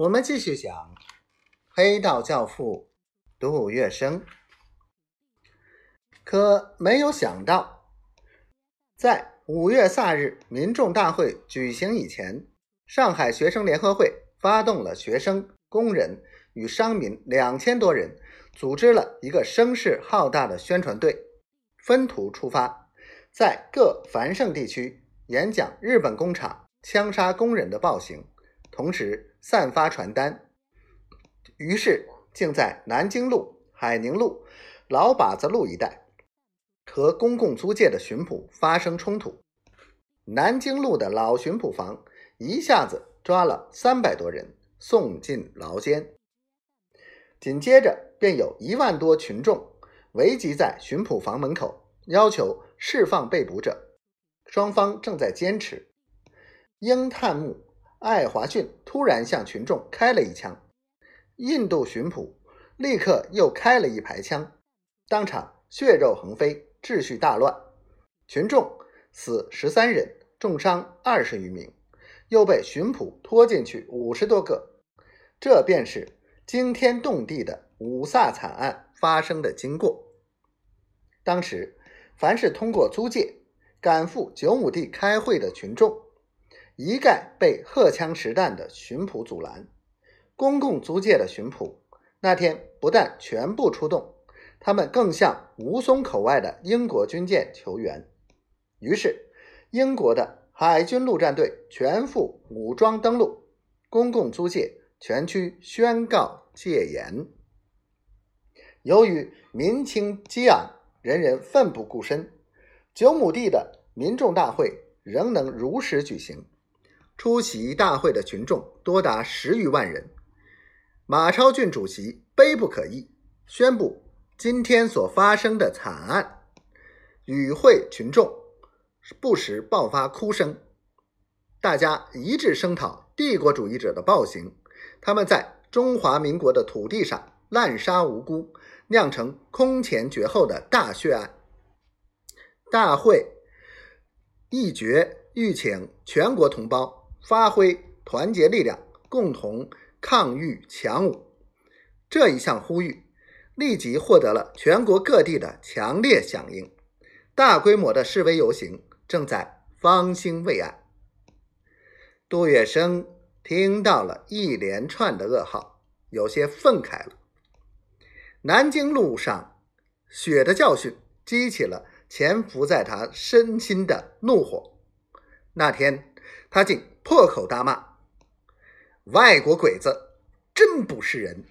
我们继续讲《黑道教父》杜月笙。可没有想到，在五月卅日民众大会举行以前，上海学生联合会发动了学生、工人与商民两千多人，组织了一个声势浩大的宣传队，分途出发，在各繁盛地区演讲日本工厂枪杀工人的暴行。同时散发传单，于是竟在南京路、海宁路、老把子路一带和公共租界的巡捕发生冲突。南京路的老巡捕房一下子抓了三百多人，送进牢监。紧接着便有一万多群众围集在巡捕房门口，要求释放被捕者。双方正在坚持。英探木。爱华逊突然向群众开了一枪，印度巡捕立刻又开了一排枪，当场血肉横飞，秩序大乱，群众死十三人，重伤二十余名，又被巡捕拖进去五十多个。这便是惊天动地的五卅惨案发生的经过。当时，凡是通过租界赶赴九亩地开会的群众。一概被荷枪实弹的巡捕阻拦。公共租界的巡捕那天不但全部出动，他们更向吴淞口外的英国军舰求援。于是，英国的海军陆战队全副武装登陆，公共租界全区宣告戒严。由于民情激昂，人人奋不顾身，九亩地的民众大会仍能如实举行。出席大会的群众多达十余万人。马超俊主席悲不可抑，宣布今天所发生的惨案，与会群众不时爆发哭声，大家一致声讨帝国主义者的暴行。他们在中华民国的土地上滥杀无辜，酿成空前绝后的大血案。大会一决欲请全国同胞。发挥团结力量，共同抗御强武。这一项呼吁立即获得了全国各地的强烈响应，大规模的示威游行正在方兴未艾。杜月笙听到了一连串的噩耗，有些愤慨了。南京路上血的教训激起了潜伏在他身心的怒火。那天，他竟。破口大骂：“外国鬼子真不是人！